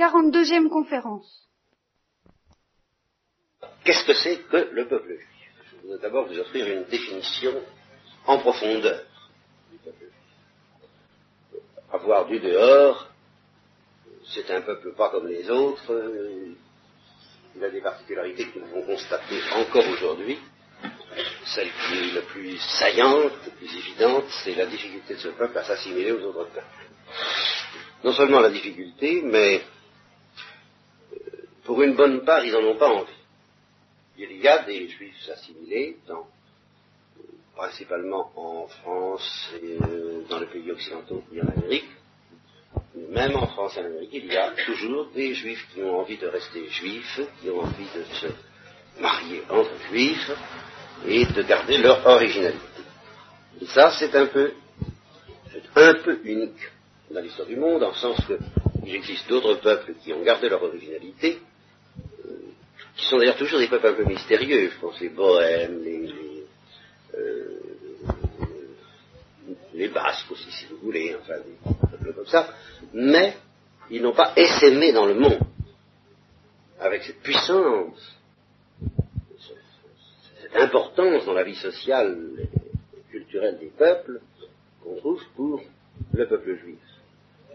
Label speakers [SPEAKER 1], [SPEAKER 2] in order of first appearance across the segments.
[SPEAKER 1] 42e conférence.
[SPEAKER 2] Qu'est-ce que c'est que le peuple juif? Je voudrais d'abord vous offrir une définition en profondeur du peuple juif. Avoir du dehors, c'est un peuple pas comme les autres, il a des particularités que nous pouvons constater encore aujourd'hui. Celle qui est la plus saillante, la plus évidente, c'est la difficulté de ce peuple à s'assimiler aux autres peuples. Non seulement la difficulté, mais pour une bonne part, ils n'en ont pas envie. Il y a des juifs assimilés, principalement en France et euh, dans les pays occidentaux et en Amérique. Même en France et en Amérique, il y a toujours des juifs qui ont envie de rester juifs, qui ont envie de se marier entre juifs et de garder leur originalité. Et ça, c'est un peu, un peu unique dans l'histoire du monde, en sens qu'il existe d'autres peuples qui ont gardé leur originalité, qui sont d'ailleurs toujours des peuples un peu mystérieux, je pense les bohèmes, euh, les basques aussi, si vous voulez, enfin, des peuples comme ça, mais ils n'ont pas essaimé dans le monde avec cette puissance, cette importance dans la vie sociale et culturelle des peuples qu'on trouve pour le peuple juif.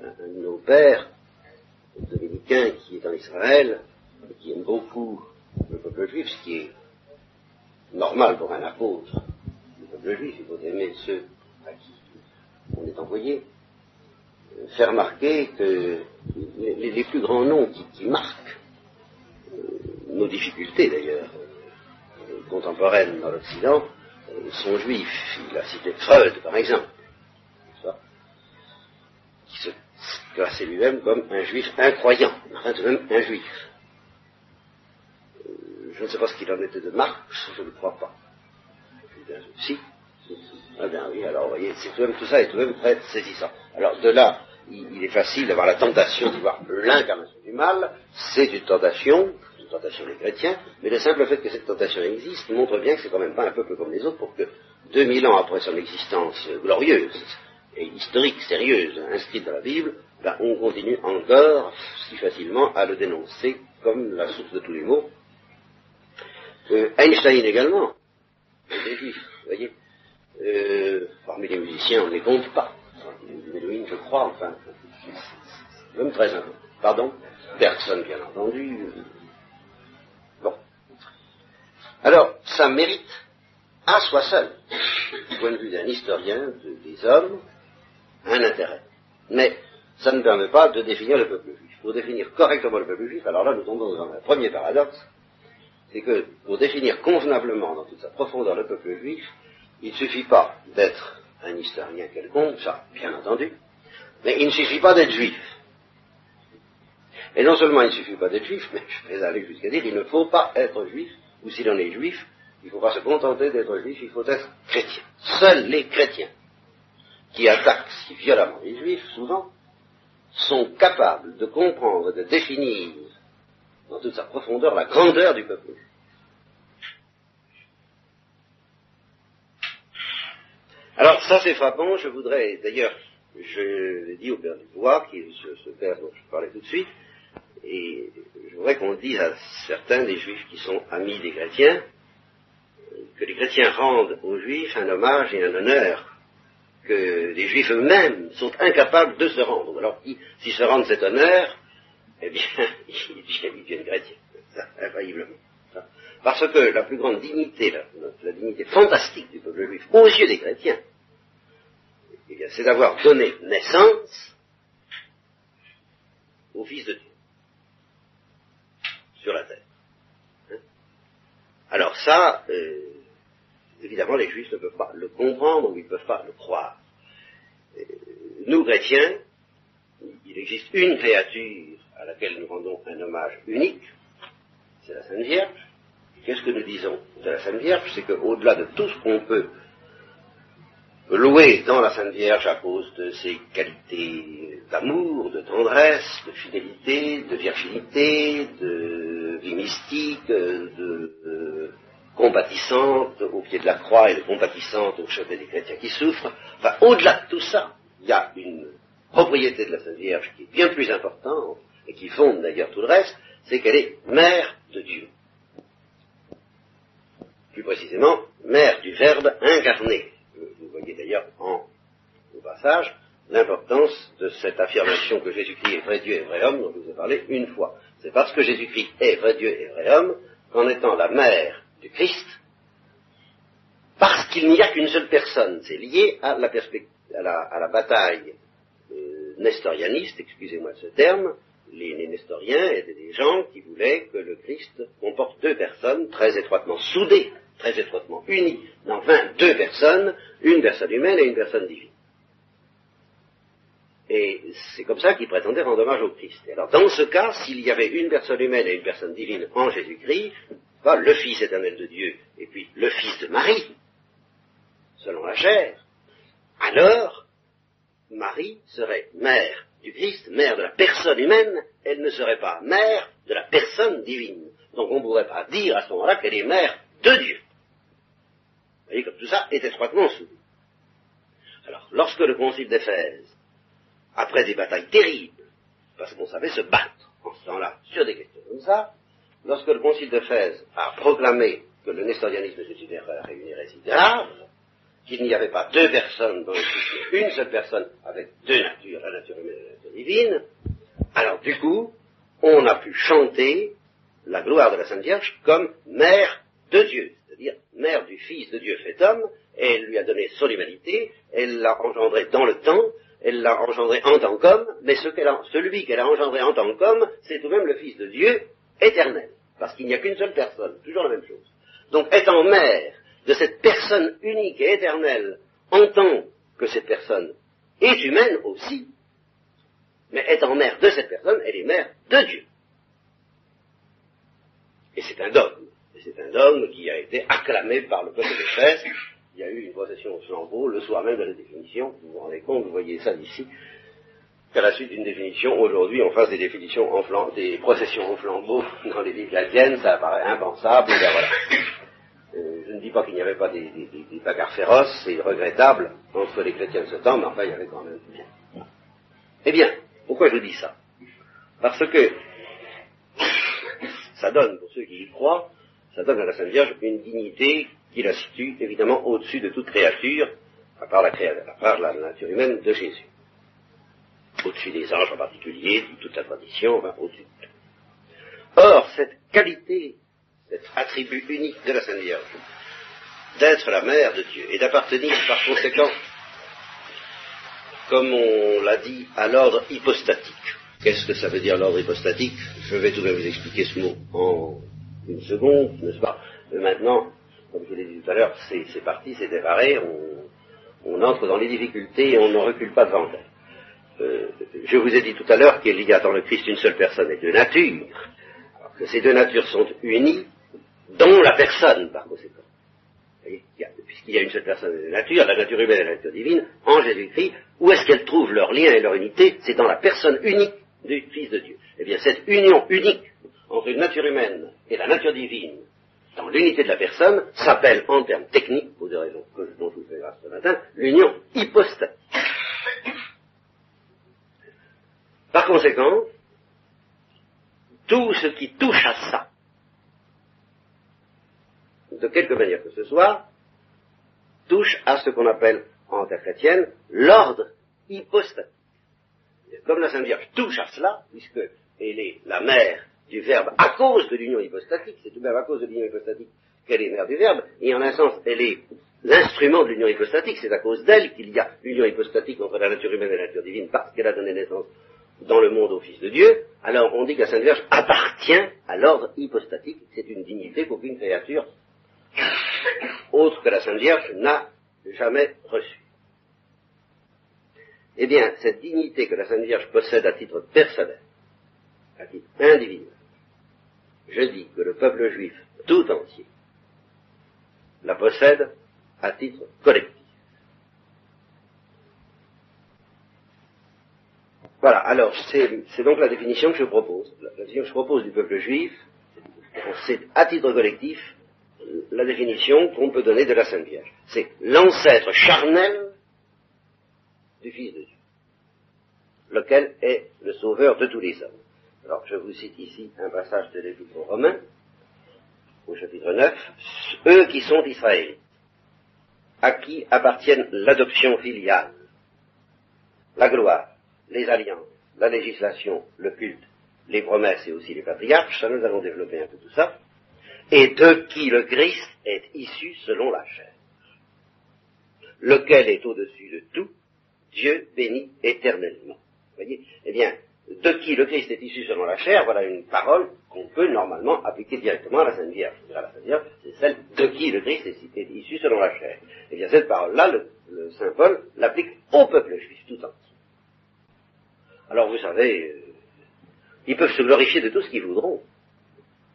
[SPEAKER 2] Un de nos pères dominicains qui est en Israël, qui aime beaucoup le peuple juif, ce qui est normal pour un apôtre du peuple juif, il faut aimer ceux à qui on est envoyé, faire remarquer que les, plus grands noms qui, marquent euh, nos difficultés d'ailleurs euh, contemporaines dans l'Occident euh, sont juifs. Il a cité Freud par exemple, qui se classé lui-même comme un juif incroyant, enfin de même un juif. Je ne sais pas ce qu'il en était de Marx, je ne crois pas. Si. Ah bien oui, alors vous voyez, c'est tout, tout ça est tout de même très saisissant. Alors de là, il, est facile d'avoir la tentation d'y voir l'incarnation du mal, c'est une tentation, une tentation des chrétiens, mais le simple fait que cette tentation existe montre bien que c'est quand même pas un peuple comme les autres pour que 2000 ans après son existence glorieuse et historique, sérieuse, inscrite dans la Bible, ben, on continue encore si facilement à le dénoncer comme la source de tous les maux. Euh, Einstein également, des juifs, vous voyez. Euh, parmi les musiciens, on ne les compte pas. Méloïne, je crois, enfin, même très important. Pardon Bergson, bien entendu. Bon. Alors, ça mérite, à soi seul, du point de vue d'un historien des hommes, un intérêt. Mais ça ne permet pas de définir le peuple juif. Pour définir correctement le peuple juif, alors là nous tombons dans un premier paradoxe, c'est que pour définir convenablement dans toute sa profondeur le peuple juif, il ne suffit pas d'être un historien quelconque, ça bien entendu, mais il ne suffit pas d'être juif. Et non seulement il ne suffit pas d'être juif, mais je vais aller jusqu'à dire il ne faut pas être juif, ou si l'on est juif, il ne faut pas se contenter d'être juif, il faut être chrétien. Seuls les chrétiens qui attaquent si violemment les juifs, souvent, sont capables de comprendre, de définir dans toute sa profondeur la grandeur du peuple Alors ça c'est frappant, je voudrais d'ailleurs, je l'ai dit au père Dubois, qui est ce, père dont je parlais tout de suite, et je voudrais qu'on dise à certains des juifs qui sont amis des chrétiens, que les chrétiens rendent aux juifs un hommage et un honneur que les juifs eux-mêmes sont incapables de se rendre. Alors, s'ils se rendent cet honneur, eh bien, ils deviennent chrétiens, infailliblement. Parce que la plus grande dignité, la, dignité fantastique du peuple juif, aux yeux des chrétiens, eh c'est d'avoir donné naissance au Fils de Dieu sur la terre. Hein? Alors ça, euh, évidemment, les juifs ne peuvent pas le comprendre ou ils ne peuvent pas le croire. Euh, nous, chrétiens, il existe une créature à laquelle nous rendons un hommage unique, c'est la Sainte Vierge. Qu'est-ce que nous disons de la Sainte Vierge? C'est qu'au-delà de tout ce qu'on peut louer dans la Sainte Vierge à cause de ses qualités d'amour, de tendresse, de fidélité, de virginité, de vie mystique, de, compatissante au pied de la croix et de compatissante au chevet des chrétiens qui souffrent. Enfin, au-delà de tout ça, il y a une propriété de la Sainte Vierge qui est bien plus importante, et qui fonde d'ailleurs tout le reste, c'est qu'elle est mère de Dieu. Plus précisément, mère du Verbe incarné. Vous voyez d'ailleurs en, au passage l'importance de cette affirmation que Jésus-Christ est vrai Dieu et vrai homme dont je vous ai parlé une fois. C'est parce que Jésus-Christ est vrai Dieu et vrai homme qu'en étant la mère du Christ, parce qu'il n'y a qu'une seule personne, c'est lié à la, bataille euh, nestorianiste, excusez-moi ce terme, les, nestoriens étaient des gens qui voulaient que le Christ comporte deux personnes très étroitement soudées, très étroitement unies, enfin deux personnes, une personne humaine et une personne divine. Et c'est comme ça qu'ils prétendaient rendre hommage au Christ. alors, dans ce cas, s'il y avait une personne humaine et une personne divine en Jésus-Christ, le Fils éternel de Dieu et puis le Fils de Marie, selon la chair, alors Marie serait mère du Christ, mère de la personne humaine, elle ne serait pas mère de la personne divine. Donc on ne pourrait pas dire à ce moment-là qu'elle est mère de Dieu. Voyez, comme tout ça est étroitement soudé. Alors, lorsque le concile d'Éphèse après des batailles terribles, parce qu'on savait se battre en ce temps-là sur des questions comme ça, lorsque le concile Fès a proclamé que le nestorianisme était une erreur et une hérésie grave, qu'il n'y avait pas deux personnes dans le Christ, une seule personne avec deux natures, la nature humaine et la nature divine, alors du coup, on a pu chanter la gloire de la Sainte Vierge comme mère de Dieu, c'est-à-dire mère du Fils de Dieu fait homme, elle lui a donné son humanité, elle l'a engendré dans le temps, elle l'a engendré en tant qu'homme, mais celui qu'elle a engendré en tant qu'homme, c'est tout de même le Fils de Dieu éternel, parce qu'il n'y a qu'une seule personne, toujours la même chose. Donc étant mère de cette personne unique et éternelle, en tant que cette personne est humaine aussi, mais étant mère de cette personne, elle est mère de Dieu. Et c'est un dogme. C'est un dogme qui a été acclamé par le peuple de Fès il y a eu une procession au flambeau le soir même de la définition. Vous vous rendez compte, vous voyez ça d'ici, qu'à la suite d'une définition, aujourd'hui, on fasse des définitions en flambeau, des processions au flambeau dans les villes chrétiennes, ça paraît impensable. Ben. Euh, je ne dis pas qu'il n'y avait pas des, bagarres féroces et regrettables entre les chrétiens de ce temps, mais enfin, il y avait quand même. Eh bien, pourquoi je dis ça? Parce que ça donne, pour ceux qui y croient, ça donne à la Sainte Vierge une dignité qui la situe évidemment au-dessus de toute créature, à part la, à part la nature humaine de Jésus. Au-dessus des anges en particulier, de toute la tradition, enfin, au-dessus de tout. Or, cette qualité, cet attribut unique de la Sainte Vierge, d'être la mère de Dieu et d'appartenir par conséquent, comme on l'a dit, à l'ordre hypostatique. Qu'est-ce que ça veut dire l'ordre hypostatique? Je vais tout de même vous expliquer ce mot en une seconde, n'est-ce pas? Maintenant, comme je l'ai dit tout à l'heure, c'est parti, c'est démarré, on, entre dans les difficultés et on ne recule pas devant elles. Euh, je vous ai dit tout à l'heure qu'il y a dans le Christ une seule personne et deux natures, que ces deux natures sont unies, dont la personne, par conséquent. Puisqu'il y a une seule personne et deux natures, la nature humaine et la nature divine, en Jésus-Christ, où est-ce qu'elles trouvent leur lien et leur unité? C'est dans la personne unique du Fils de Dieu. Eh bien, cette union unique entre une nature humaine et la nature divine, dans l'unité de la personne, s'appelle, en termes techniques, pour des raisons dont je vous fais grâce ce matin, l'union hypostatique. Par conséquent, tout ce qui touche à ça, de quelque manière que ce soit, touche à ce qu'on appelle en terre chrétienne l'ordre hypostatique. Comme la Sainte Vierge touche à cela, puisque elle est la mère du Verbe à cause de l'union hypostatique, c'est tout de même à cause de l'union hypostatique qu'elle est mère du Verbe, et en un sens, elle est l'instrument de l'union hypostatique, c'est à cause d'elle qu'il y a l'union hypostatique entre la nature humaine et la nature divine, parce qu'elle a donné naissance dans le monde au Fils de Dieu, alors on dit que la Sainte Vierge appartient à l'ordre hypostatique, c'est une dignité qu'aucune créature autre que la Sainte Vierge n'a jamais reçue. Eh bien, cette dignité que la Sainte Vierge possède à titre personnel, à titre individuel, je dis que le peuple juif tout entier la possède à titre collectif. Voilà, alors c'est donc la définition que je propose. La définition que je propose du peuple juif, c'est à titre collectif la définition qu'on peut donner de la Sainte Vierge. C'est l'ancêtre charnel du Fils de Dieu, lequel est le sauveur de tous les hommes. Alors je vous cite ici un passage de l'Épître aux Romains, au chapitre 9, eux qui sont Israélites, à qui appartiennent l'adoption filiale, la gloire, les alliances, la législation, le culte, les promesses et aussi les patriarches, ça nous allons développer un peu tout ça, et de qui le Christ est issu selon la chair, lequel est au-dessus de tout, Dieu béni éternellement. Vous voyez? Eh bien, de qui le Christ est issu selon la chair, voilà une parole qu'on peut normalement appliquer directement à la Sainte Vierge. La Sainte Vierge, c'est celle de qui le Christ est issu selon la chair. Eh bien, cette parole-là, le, Saint Paul l'applique au peuple juif tout entier. Alors, vous savez, euh, ils peuvent se glorifier de tout ce qu'ils voudront.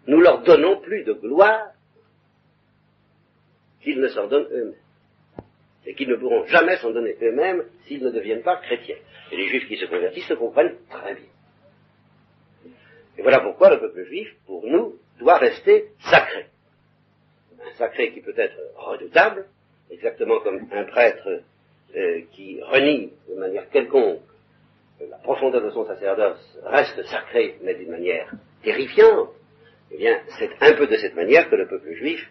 [SPEAKER 2] Nous leur donnons plus de gloire qu'ils ne s'en donnent eux-mêmes et qu'ils ne pourront jamais s'en donner eux-mêmes s'ils ne deviennent pas chrétiens. Et les juifs qui se convertissent se comprennent très bien. Et voilà pourquoi le peuple juif, pour nous, doit rester sacré. Un sacré qui peut être redoutable, exactement comme un prêtre euh, qui renie de manière quelconque la profondeur de son sacerdoce reste sacré, mais d'une manière terrifiante. Eh bien, c'est un peu de cette manière que le peuple juif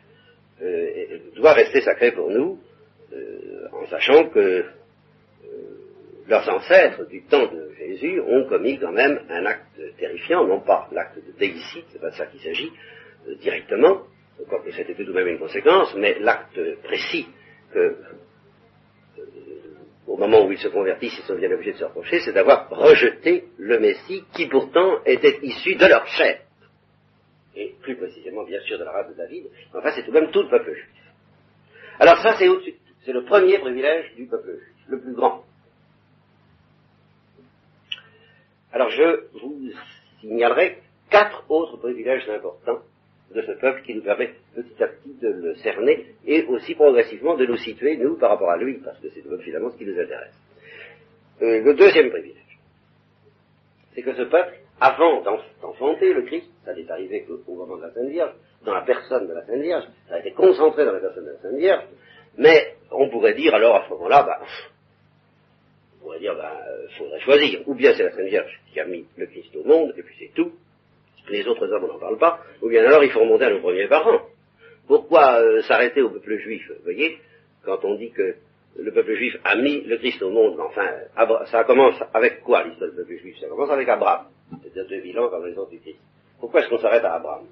[SPEAKER 2] euh, doit rester sacré pour nous, en sachant que euh, leurs ancêtres du temps de Jésus ont commis quand même un acte terrifiant, non pas l'acte de déicide, c'est pas de ça qu'il s'agit euh, directement, quoique c'était tout de même une conséquence, mais l'acte précis que au moment où ils se convertissent, ils sont bien obligés de se reprocher, c'est d'avoir rejeté le Messie qui pourtant était issu de leur chair. Et plus précisément, bien sûr, de la race de David. Enfin, c'est tout de même tout le peuple juif. Alors ça, c'est au-dessus c'est le premier privilège du peuple juif, le plus grand. Alors je vous signalerai quatre autres privilèges importants de ce peuple qui nous permet petit à petit de le cerner et aussi progressivement de nous situer, nous, par rapport à lui, parce que c'est finalement ce qui nous intéresse. Euh, le deuxième privilège, c'est que ce peuple, avant d'enfanter le Christ, ça n'est arrivé qu'au moment de la Sainte Vierge, dans la personne de la Sainte Vierge, ça a été concentré dans la personne de la Sainte Vierge, mais on pourrait dire alors à ce moment-là, bah, on pourrait dire, bah, faudrait choisir. Ou bien c'est la Sainte Vierge qui a mis le Christ au monde, et puis c'est tout. Les autres hommes, on n'en parle pas. Ou bien alors il faut remonter à nos premiers parents. Pourquoi euh, s'arrêter au peuple juif Vous voyez, quand on dit que le peuple juif a mis le Christ au monde, enfin, ça commence avec quoi l'histoire du peuple juif? Ça commence avec Abraham, c'est-à-dire 2000 ans avant les du Christ. Pourquoi est-ce qu'on s'arrête à Abraham?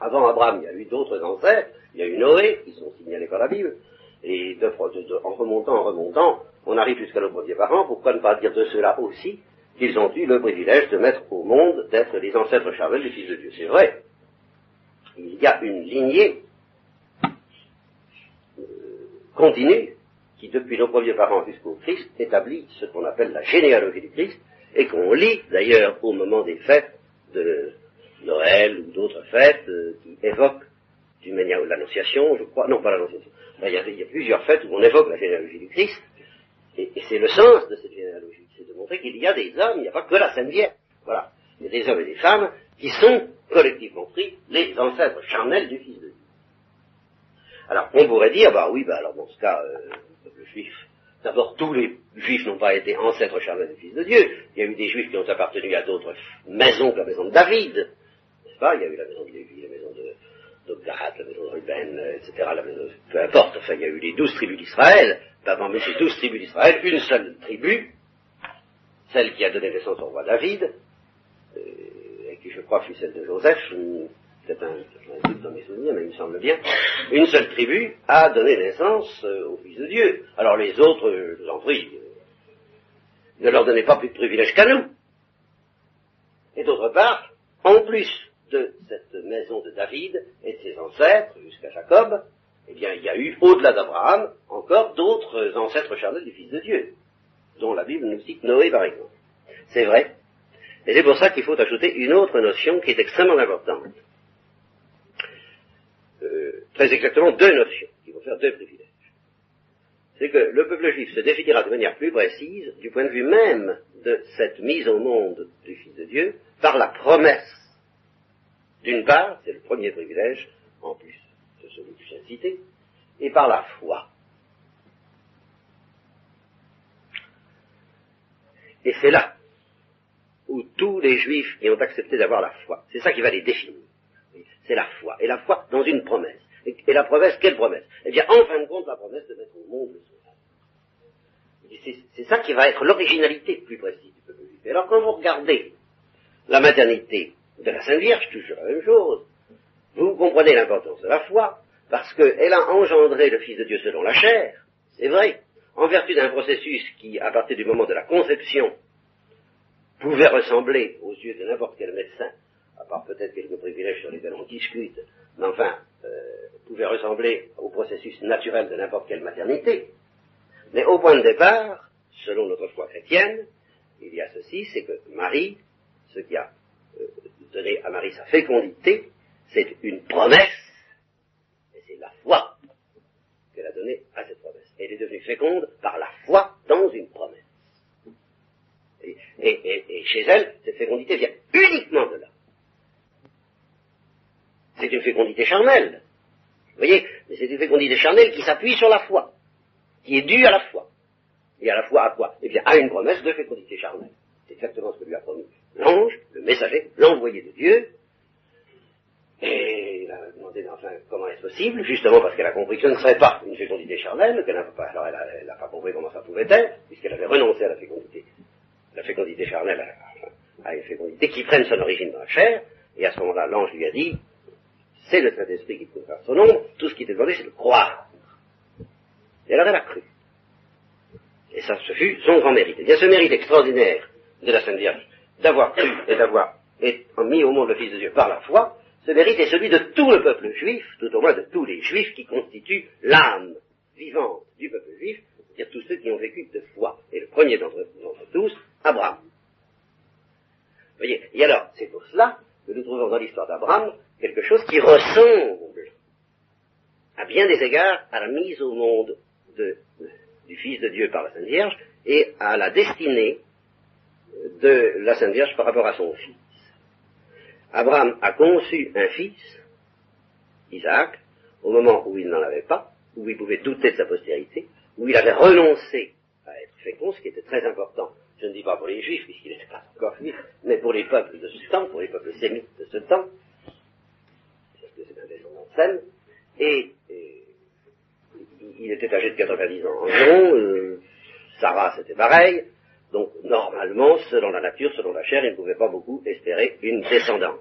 [SPEAKER 2] Avant Abraham, il y a eu d'autres ancêtres, il y a eu Noé, qui sont signalés par la Bible, et de, en remontant, en remontant, on arrive jusqu'à nos premiers parents, pourquoi ne pas dire de cela aussi qu'ils ont eu le privilège de mettre au monde, d'être les ancêtres charnels du Fils de Dieu. C'est vrai. Il y a une lignée euh, continue qui, depuis nos premiers parents jusqu'au Christ, établit ce qu'on appelle la généalogie du Christ, et qu'on lit d'ailleurs au moment des fêtes de Noël ou d'autres fêtes euh, qui évoquent d'une manière l'annonciation, je crois, non pas l'annonciation, il, y, a, plusieurs fêtes où on évoque la généalogie du Christ, et, c'est le sens de cette généalogie, c'est de montrer qu'il y a des hommes, il n'y a pas que la Sainte Vierge, voilà, il y a des hommes et des femmes qui sont collectivement pris les ancêtres charnels du Fils de Dieu. Alors on pourrait dire, bah oui, bah alors dans ce cas, euh, le juif, d'abord tous les juifs n'ont pas été ancêtres charnels du Fils de Dieu, il y a eu des juifs qui ont appartenu à d'autres maisons que la maison de David, n'est-ce pas? Il y a eu la maison de Lévi, la maison de, donc la maison de Ruben, etc., peu importe, enfin, il y a eu les douze tribus d'Israël, parmi ces douze tribus d'Israël, une seule tribu, celle qui a donné naissance au roi David, euh, et qui je crois fut celle de Joseph, peut-être un, doute dans mes souvenirs, mais il me semble bien, une seule tribu a donné naissance euh, au Fils de Dieu. Alors les autres, je vous en prie, euh, ne leur donnez pas plus de privilèges qu'à nous. Et d'autre part, en plus de cette maison de David et de ses ancêtres jusqu'à Jacob, eh bien, il y a eu, au-delà d'Abraham, encore d'autres ancêtres charnels du Fils de Dieu, dont la Bible nous cite Noé, par exemple. C'est vrai. Et c'est pour ça qu'il faut ajouter une autre notion qui est extrêmement importante. Euh, très exactement deux notions, qui vont faire deux privilèges. C'est que le peuple juif se définira de manière plus précise, du point de vue même de cette mise au monde du Fils de Dieu, par la promesse d'une part, c'est le premier privilège, en plus de celui que j'ai cité, et par la foi. Et c'est là où tous les juifs qui ont accepté d'avoir la foi. C'est ça qui va les définir. C'est la foi. Et la foi dans une promesse. Et, la promesse, quelle promesse? Eh bien, en fin de compte, la promesse de mettre au monde le sauveur. C'est ça qui va être l'originalité plus précise du peuple juif. Alors, quand vous regardez la maternité de la Sainte Vierge, toujours la même chose, vous comprenez l'importance de la foi, parce qu'elle a engendré le Fils de Dieu selon la chair, c'est vrai, en vertu d'un processus qui, à partir du moment de la conception, pouvait ressembler aux yeux de n'importe quel médecin, à part peut-être quelques privilèges sur lesquels on discute, mais enfin, euh, pouvait ressembler au processus naturel de n'importe quelle maternité. Mais au point de départ, selon notre foi chrétienne, il y a ceci, c'est que Marie, ce qui a euh, donné à Marie sa fécondité, c'est une promesse, et c'est la foi qu'elle a donnée à cette promesse. Elle est devenue féconde par la foi dans une promesse. Et, chez elle, cette fécondité vient uniquement de là. C'est une fécondité charnelle. Vous voyez Mais c'est une fécondité charnelle qui s'appuie sur la foi, qui est due à la foi. Et à la foi à quoi? Eh bien, à une promesse de fécondité charnelle. C'est exactement ce que lui a promis l'ange, le messager, l'envoyé de Dieu, et il a demandé enfin comment est-ce possible, justement parce qu'elle a compris que ce ne serait pas une fécondité charnelle, qu'elle n'a pas, alors elle n'a pas compris comment ça pouvait être, puisqu'elle avait renoncé à la fécondité. La fécondité charnelle a, une fécondité qui prenne son origine dans la chair, et à ce moment-là, l'ange lui a dit, c'est le Saint-Esprit qui te faire son nom, tout ce qui t'est demandé, c'est de croire. Et alors elle a cru. Et ça, ce fut son grand mérite. Y a ce mérite extraordinaire de la Sainte Vierge, d'avoir cru et d'avoir mis au monde le Fils de Dieu par la foi, ce mérite est celui de tout le peuple juif, tout au moins de tous les juifs qui constituent l'âme vivante du peuple juif, c'est-à-dire tous ceux qui ont vécu de foi. Et le premier d'entre tous, Abraham. Vous voyez Et alors, c'est pour cela que nous trouvons dans l'histoire d'Abraham quelque chose qui ressemble, à bien des égards, à la mise au monde du Fils de Dieu par la Sainte Vierge et à la destinée de la Sainte Vierge par rapport à son Fils. Abraham a conçu un fils, Isaac, au moment où il n'en avait pas, où il pouvait douter de sa postérité, où il avait renoncé à être fécond, ce qui était très important. Je ne dis pas pour les juifs, puisqu'il n'était pas encore juif, mais pour les peuples de ce temps, pour les peuples sémites de ce temps, parce que c'est un descendant de Sem, et, il était âgé de 90 ans environ, euh, Sarah c'était pareil, donc, normalement, selon la nature, selon la chair, il ne pouvait pas beaucoup espérer une descendance.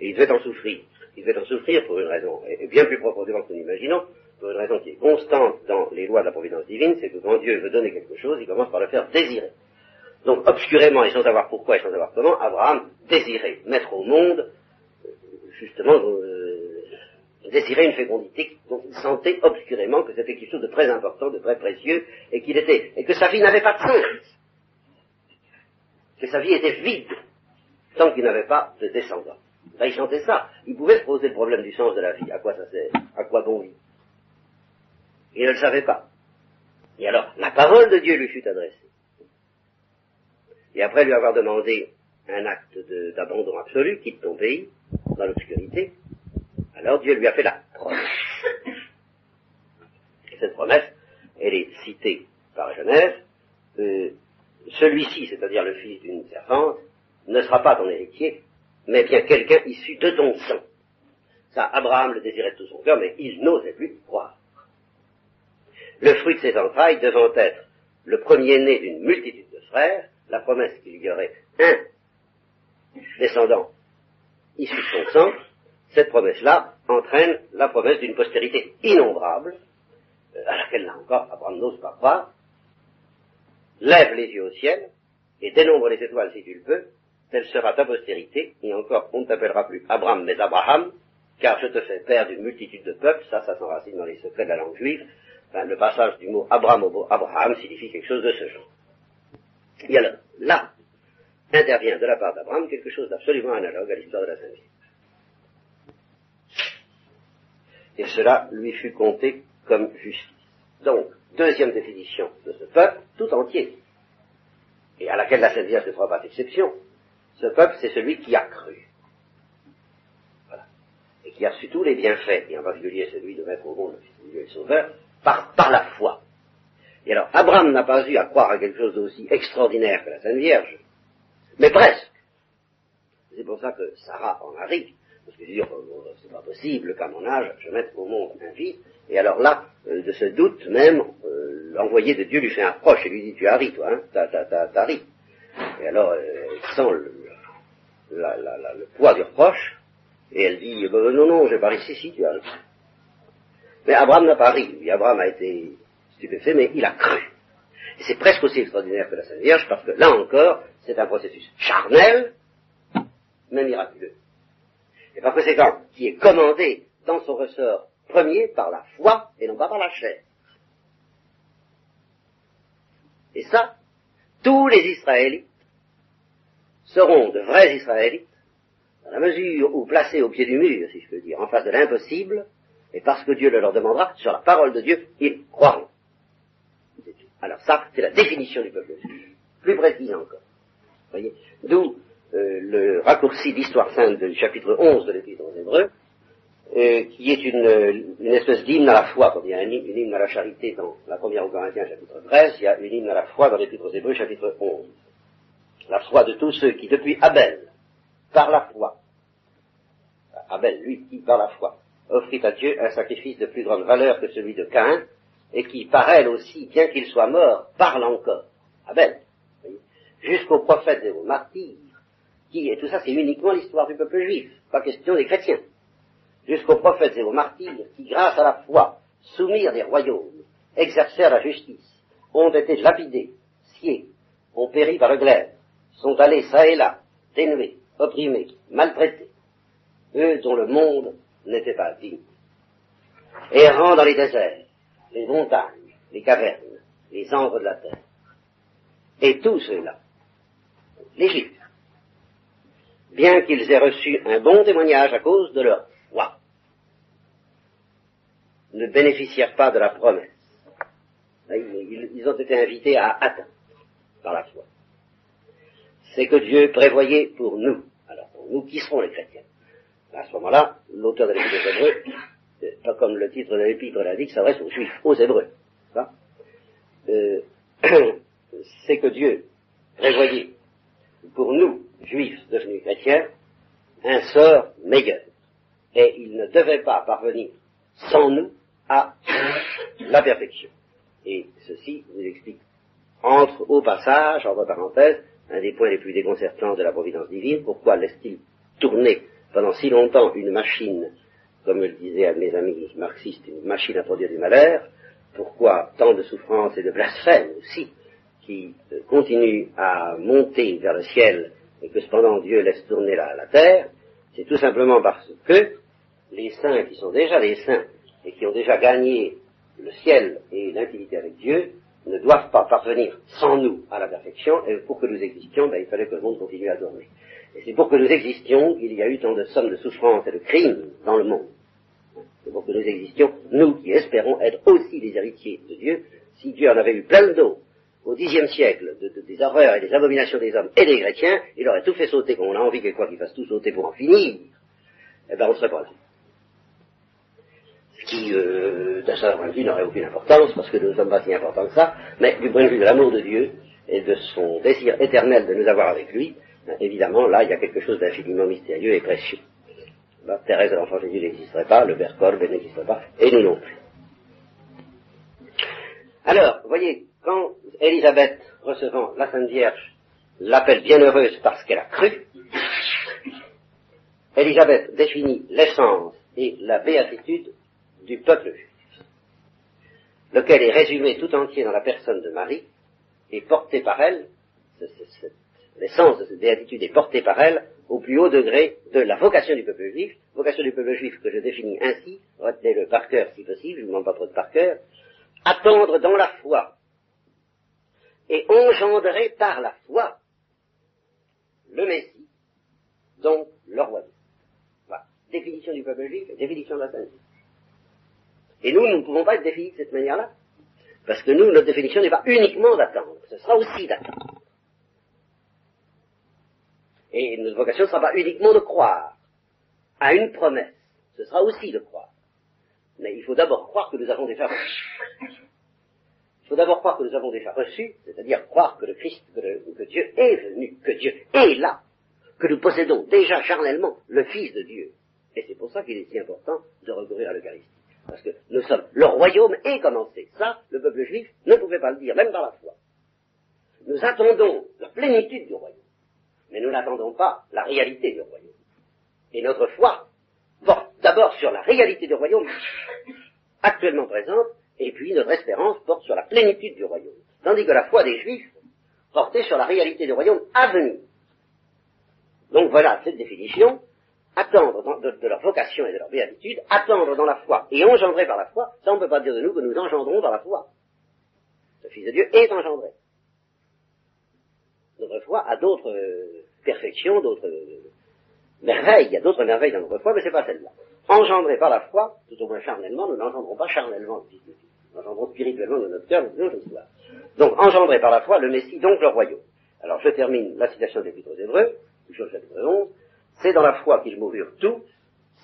[SPEAKER 2] Et il devait en souffrir. Il devait en souffrir pour une raison, et bien plus profondément que nous l'imaginons, pour une raison qui est constante dans les lois de la providence divine, c'est que quand Dieu veut donner quelque chose, il commence par le faire désirer. Donc, obscurément, et sans savoir pourquoi et sans savoir comment, Abraham désirait mettre au monde, euh, justement, euh, désirait une fécondité dont il sentait obscurément que c'était quelque chose de très important, de très précieux, et qu'il était, et que sa vie n'avait pas de sens que sa vie était vide tant qu'il n'avait pas de descendants. il chantait ça. Il pouvait se poser le problème du sens de la vie. À quoi ça sert? À quoi bon vivre? Il ne le savait pas. Et alors, la parole de Dieu lui fut adressée. Et après lui avoir demandé un acte d'abandon absolu, quitte ton pays, dans l'obscurité, alors Dieu lui a fait la promesse. Et cette promesse, elle est citée par Genève, euh, celui-ci, c'est-à-dire le fils d'une servante, ne sera pas ton héritier, mais bien quelqu'un issu de ton sang. Ça, Abraham le désirait de tout son cœur, mais il n'osait plus croire. Le fruit de ses entrailles devant être le premier-né d'une multitude de frères, la promesse qu'il y aurait un descendant issu de son sang, cette promesse-là entraîne la promesse d'une postérité innombrable, euh, à laquelle là encore Abraham n'ose pas croire, lève les yeux au ciel et dénombre les étoiles si tu le peux, telle sera ta postérité, et encore on ne t'appellera plus Abraham mais Abraham, car je te fais père d'une multitude de peuples, ça, ça s'enracine dans les secrets de la langue juive, le passage du mot Abraham au mot Abraham signifie quelque chose de ce genre. Et alors, là, intervient de la part d'Abraham quelque chose d'absolument analogue à l'histoire de la Sainte Vierge. Et cela lui fut compté comme justice. Donc, deuxième définition de ce peuple, tout entier, et à laquelle la Sainte Vierge ne fera pas d'exception. Ce peuple, c'est celui qui a cru. Voilà. Et qui a su tous les bienfaits, et en particulier celui de mettre au monde le Dieu et Sauveur, par, par la foi. Et alors, Abraham n'a pas eu à croire à quelque chose d'aussi extraordinaire que la Sainte Vierge. Mais presque. C'est pour ça que Sarah en arrive. Parce que je veux dire, c'est pas possible qu'à mon âge, je mette au monde un fils. Et alors là, euh, de ce doute même, euh, l'envoyé de Dieu lui fait un reproche et lui dit, tu as ri, toi, hein, t'as ri. Et alors, euh, elle sent le, le poids du reproche, et elle dit, bah, non, non, j'ai pas ri, si, si, tu as ri. Mais Abraham n'a pas ri, lui, Abraham a été stupéfait, mais il a cru. Et c'est presque aussi extraordinaire que la Sainte Vierge, parce que là encore, c'est un processus charnel, mais miraculeux. Et par conséquent, qui est commandé dans son ressort premier par la foi et non pas par la chair. Et ça, tous les Israélites seront de vrais Israélites, dans la mesure où placés au pied du mur, si je peux dire, en face de l'impossible, et parce que Dieu le leur demandera, sur la parole de Dieu, ils croiront. Alors ça, c'est la définition du peuple juif. Plus précise encore. Voyez? D'où euh, le raccourci d'histoire sainte du chapitre 11 de l'Épître aux Hébreux, euh, qui est une, une espèce d'hymne à la foi, comme il y a un une hymne à la charité dans la première aux Corinthiens chapitre 13, il y a une hymne à la foi dans l'Épître aux Hébreux chapitre 11. La foi de tous ceux qui, depuis Abel, par la foi, Abel, lui, qui, par la foi, offrit à Dieu un sacrifice de plus grande valeur que celui de Caïn, et qui, par elle aussi, bien qu'il soit mort, parle encore. Abel. Jusqu'aux prophètes et aux martyrs, et tout ça c'est uniquement l'histoire du peuple juif, pas question des chrétiens. Jusqu'aux prophètes et aux martyrs, qui, grâce à la foi, soumirent des royaumes, exercèrent la justice, ont été lapidés, sciés, ont péri par le glaive, sont allés ça et là, dénués, opprimés, maltraités, eux dont le monde n'était pas digne. Errant dans les déserts, les montagnes, les cavernes, les antres de la terre. Et tous ceux-là, Juifs, bien qu'ils aient reçu un bon témoignage à cause de leur foi, ne bénéficièrent pas de la promesse. Ils, ont été invités à atteindre par la foi. C'est que Dieu prévoyait pour nous, alors pour nous qui serons les chrétiens. À ce moment-là, l'auteur de l'Épître aux Hébreux pas comme le titre de l'épître l'indique, s'adresse aux juifs, aux hébreux. Euh, c'est que Dieu prévoyait pour nous, juifs devenus chrétiens, un sort meilleur. Et il ne devait pas parvenir sans nous à la perfection. Et ceci nous explique, entre au passage, entre parenthèses, un des points les plus déconcertants de la providence divine, pourquoi laisse-t-il tourner pendant si longtemps une machine comme le disait à mes amis marxistes, une machine à produire du malheur, pourquoi tant de souffrances et de blasphèmes aussi, qui euh, continuent à monter vers le ciel et que cependant Dieu laisse tourner la, la terre, c'est tout simplement parce que les saints qui sont déjà les saints et qui ont déjà gagné le ciel et l'intimité avec Dieu ne doivent pas parvenir sans nous à la perfection, et pour que nous existions, ben, il fallait que le monde continue à dormir. Et c'est pour que nous existions qu'il y a eu tant de sommes de souffrances et de crimes dans le monde. C'est pour que nous existions, nous qui espérons être aussi des héritiers de Dieu. Si Dieu en avait eu plein le au Xe siècle de, des horreurs et des abominations des hommes et des chrétiens, il aurait tout fait sauter comme on a envie que quoi qu'il fasse tout sauter pour en finir. Eh bien, on ne serait pas là. Ce qui, euh, d'un certain point de vue, n'aurait aucune importance, parce que nous ne sommes pas si importants que ça, mais du point de vue de l'amour de Dieu et de son désir éternel de nous avoir avec lui, ben, évidemment, là, il y a quelque chose d'infiniment mystérieux et précieux. La Thérèse de l'Enfant Jésus n'existerait pas, le Père Kolb n'existerait pas, et nous non plus. Alors, voyez, quand Élisabeth, recevant la Sainte Vierge, l'appelle bienheureuse parce qu'elle a cru, Élisabeth définit l'essence et la béatitude du peuple juif, lequel est résumé tout entier dans la personne de Marie et porté par elle, l'essence de cette béatitude est portée par elle au plus haut degré de la vocation du peuple juif, vocation du peuple juif que je définis ainsi, retenez-le par cœur si possible, je ne vous demande pas trop de par cœur, attendre dans la foi et engendrer par la foi le Messie, donc le royaume. Voilà. Définition du peuple juif définition de la Sainte. Et nous, nous ne pouvons pas être définis de cette manière-là. Parce que nous, notre définition n'est pas uniquement d'attendre, ce sera aussi d'attendre. Et notre vocation ne sera pas uniquement de croire à une promesse, ce sera aussi de croire. Mais il faut d'abord croire que nous avons des. Il faut d'abord croire que nous avons déjà reçu, c'est-à-dire croire que le Christ, que, Dieu est venu, que Dieu est là, que nous possédons déjà charnellement le Fils de Dieu. Et c'est pour ça qu'il est si important de recourir à l'Eucharistie. Parce que nous sommes, le royaume est commencé. Ça, le peuple juif ne pouvait pas le dire, même dans la foi. Nous attendons la plénitude du royaume, mais nous n'attendons pas la réalité du royaume. Et notre foi porte d'abord sur la réalité du royaume actuellement présente, et puis notre espérance porte sur la plénitude du royaume. Tandis que la foi des Juifs portait sur la réalité du royaume à venir. Donc voilà cette définition, attendre de, leur vocation et de leur béatitude, attendre dans la foi et engendrer par la foi, ça on ne peut pas dire de nous que nous engendrons par la foi. Le Fils de Dieu est engendré. Notre foi a d'autres euh, perfections, d'autres euh, merveilles, il y a d'autres merveilles dans notre foi, mais ce n'est pas celle-là. Engendré par la foi, tout au moins charnellement, nous n'engendrons pas charnellement le de Dieu. Nous engendrons spirituellement de notre cœur, de notre histoire. Donc, engendré par la foi, le Messie, donc le royaume. Alors, je termine la citation des l'Épître aux Hébreux, toujours chapitre 11. C'est dans la foi qu'ils moururent tous,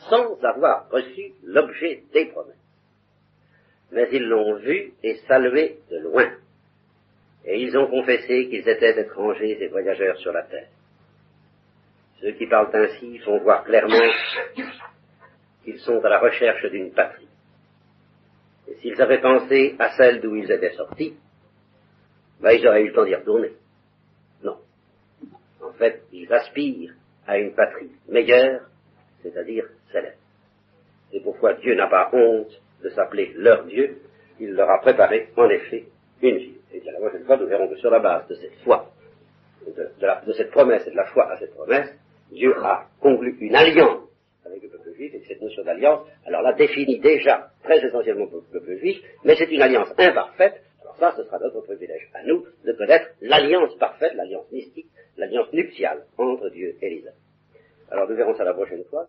[SPEAKER 2] sans avoir reçu l'objet des promesses. Mais ils l'ont vu et salué de loin. Et ils ont confessé qu'ils étaient étrangers et voyageurs sur la terre. Ceux qui parlent ainsi font voir clairement qu'ils sont à la recherche d'une patrie. Et s'ils avaient pensé à celle d'où ils étaient sortis, ben, ils auraient eu le temps d'y retourner. Non. En fait, ils aspirent à une patrie meilleure, c'est-à-dire céleste. C'est pourquoi Dieu n'a pas honte de s'appeler leur Dieu, il leur a préparé en effet une vie. Et bien la prochaine fois, nous verrons que sur la base de cette foi, de, cette promesse et de la foi à cette promesse, Dieu a conclu une alliance et cette notion d'alliance, alors là, définit déjà très essentiellement le peuple juif, mais c'est une alliance imparfaite, alors ça, ce sera notre privilège à nous de connaître l'alliance parfaite, l'alliance mystique, l'alliance nuptiale entre Dieu et les. Alors nous verrons ça la prochaine fois.